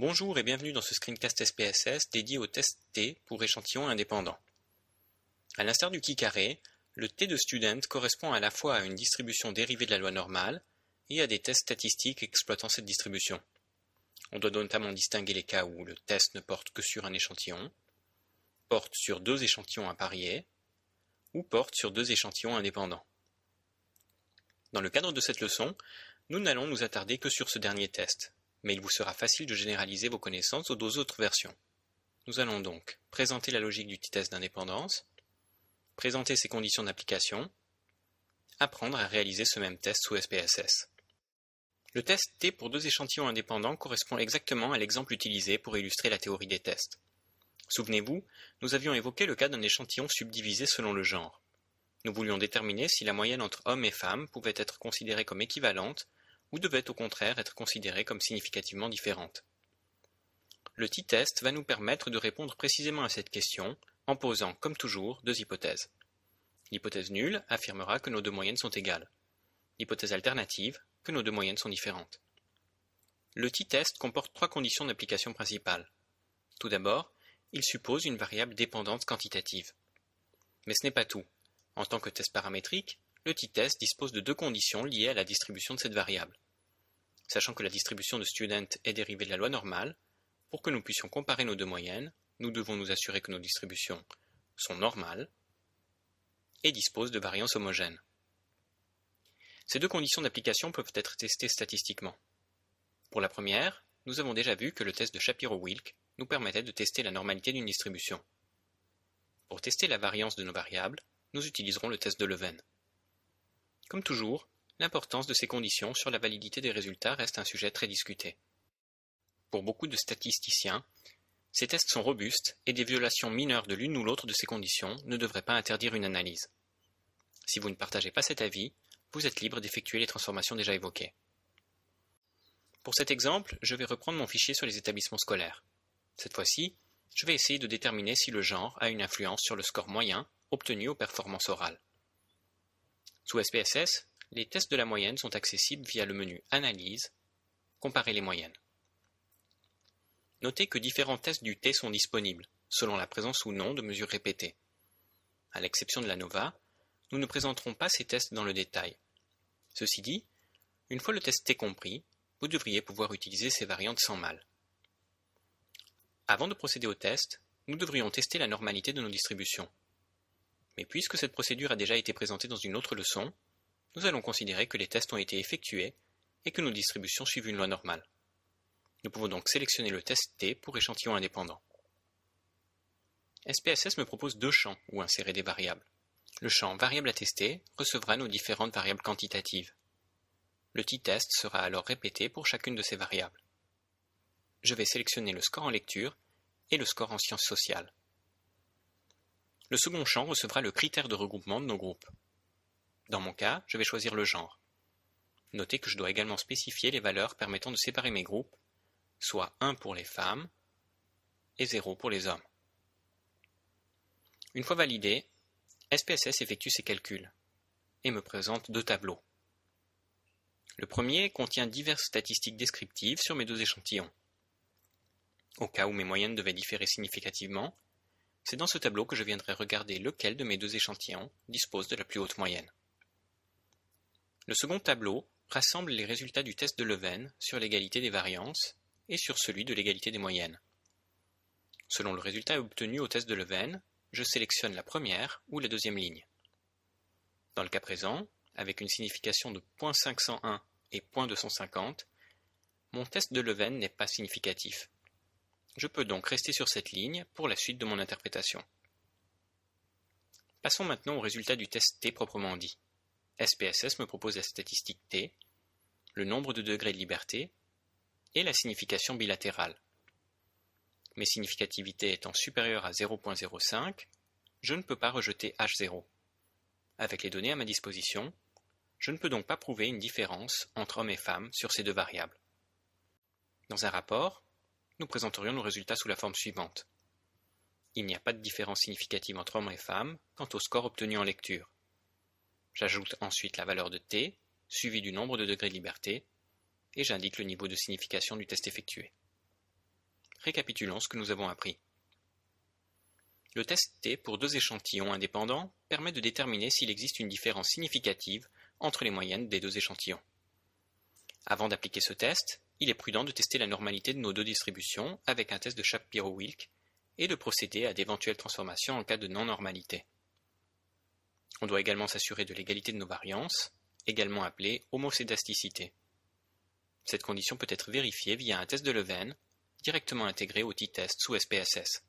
Bonjour et bienvenue dans ce screencast SPSS dédié au test T pour échantillons indépendants. À l'instar du qui carré, le T de student correspond à la fois à une distribution dérivée de la loi normale et à des tests statistiques exploitant cette distribution. On doit notamment distinguer les cas où le test ne porte que sur un échantillon, porte sur deux échantillons à parier, ou porte sur deux échantillons indépendants. Dans le cadre de cette leçon, nous n'allons nous attarder que sur ce dernier test, mais il vous sera facile de généraliser vos connaissances aux deux autres versions. Nous allons donc présenter la logique du test d'indépendance, présenter ses conditions d'application, apprendre à réaliser ce même test sous SPSS. Le test T pour deux échantillons indépendants correspond exactement à l'exemple utilisé pour illustrer la théorie des tests. Souvenez-vous, nous avions évoqué le cas d'un échantillon subdivisé selon le genre. Nous voulions déterminer si la moyenne entre hommes et femmes pouvait être considérée comme équivalente ou devait au contraire être considérée comme significativement différente. Le t-test va nous permettre de répondre précisément à cette question en posant, comme toujours, deux hypothèses. L'hypothèse nulle affirmera que nos deux moyennes sont égales. L'hypothèse alternative, que nos deux moyennes sont différentes. Le t-test comporte trois conditions d'application principales. Tout d'abord, il suppose une variable dépendante quantitative. Mais ce n'est pas tout. En tant que test paramétrique, le t-test dispose de deux conditions liées à la distribution de cette variable. Sachant que la distribution de student est dérivée de la loi normale, pour que nous puissions comparer nos deux moyennes, nous devons nous assurer que nos distributions sont normales et disposent de variances homogènes. Ces deux conditions d'application peuvent être testées statistiquement. Pour la première, nous avons déjà vu que le test de Shapiro-Wilk nous permettait de tester la normalité d'une distribution. Pour tester la variance de nos variables, nous utiliserons le test de Leven. Comme toujours, l'importance de ces conditions sur la validité des résultats reste un sujet très discuté. Pour beaucoup de statisticiens, ces tests sont robustes et des violations mineures de l'une ou l'autre de ces conditions ne devraient pas interdire une analyse. Si vous ne partagez pas cet avis, vous êtes libre d'effectuer les transformations déjà évoquées. Pour cet exemple, je vais reprendre mon fichier sur les établissements scolaires. Cette fois-ci, je vais essayer de déterminer si le genre a une influence sur le score moyen obtenu aux performances orales. Sous SPSS, les tests de la moyenne sont accessibles via le menu Analyse, Comparer les moyennes. Notez que différents tests du T sont disponibles, selon la présence ou non de mesures répétées. À l'exception de la NOVA, nous ne présenterons pas ces tests dans le détail. Ceci dit, une fois le test T compris, vous devriez pouvoir utiliser ces variantes sans mal. Avant de procéder au test, nous devrions tester la normalité de nos distributions. Mais puisque cette procédure a déjà été présentée dans une autre leçon, nous allons considérer que les tests ont été effectués et que nos distributions suivent une loi normale. Nous pouvons donc sélectionner le test T pour échantillon indépendant. SPSS me propose deux champs où insérer des variables. Le champ variable à tester recevra nos différentes variables quantitatives. Le t-test sera alors répété pour chacune de ces variables. Je vais sélectionner le score en lecture et le score en sciences sociales. Le second champ recevra le critère de regroupement de nos groupes. Dans mon cas, je vais choisir le genre. Notez que je dois également spécifier les valeurs permettant de séparer mes groupes, soit 1 pour les femmes et 0 pour les hommes. Une fois validé, SPSS effectue ses calculs et me présente deux tableaux. Le premier contient diverses statistiques descriptives sur mes deux échantillons. Au cas où mes moyennes devaient différer significativement, c'est dans ce tableau que je viendrai regarder lequel de mes deux échantillons dispose de la plus haute moyenne. Le second tableau rassemble les résultats du test de Leven sur l'égalité des variances et sur celui de l'égalité des moyennes. Selon le résultat obtenu au test de Leven, je sélectionne la première ou la deuxième ligne. Dans le cas présent, avec une signification de 0.501 et 0.250, mon test de Leven n'est pas significatif. Je peux donc rester sur cette ligne pour la suite de mon interprétation. Passons maintenant au résultat du test T proprement dit. SPSS me propose la statistique T, le nombre de degrés de liberté et la signification bilatérale. Mes significativités étant supérieures à 0.05, je ne peux pas rejeter H0. Avec les données à ma disposition, je ne peux donc pas prouver une différence entre hommes et femmes sur ces deux variables. Dans un rapport, nous présenterions nos résultats sous la forme suivante. Il n'y a pas de différence significative entre hommes et femmes quant au score obtenu en lecture. J'ajoute ensuite la valeur de t, suivie du nombre de degrés de liberté, et j'indique le niveau de signification du test effectué. Récapitulons ce que nous avons appris. Le test T pour deux échantillons indépendants permet de déterminer s'il existe une différence significative entre les moyennes des deux échantillons. Avant d'appliquer ce test, il est prudent de tester la normalité de nos deux distributions avec un test de Shapiro-Wilk et de procéder à d'éventuelles transformations en cas de non-normalité. On doit également s'assurer de l'égalité de nos variances, également appelée homocédasticité. Cette condition peut être vérifiée via un test de Leven, directement intégré au t-test sous SPSS.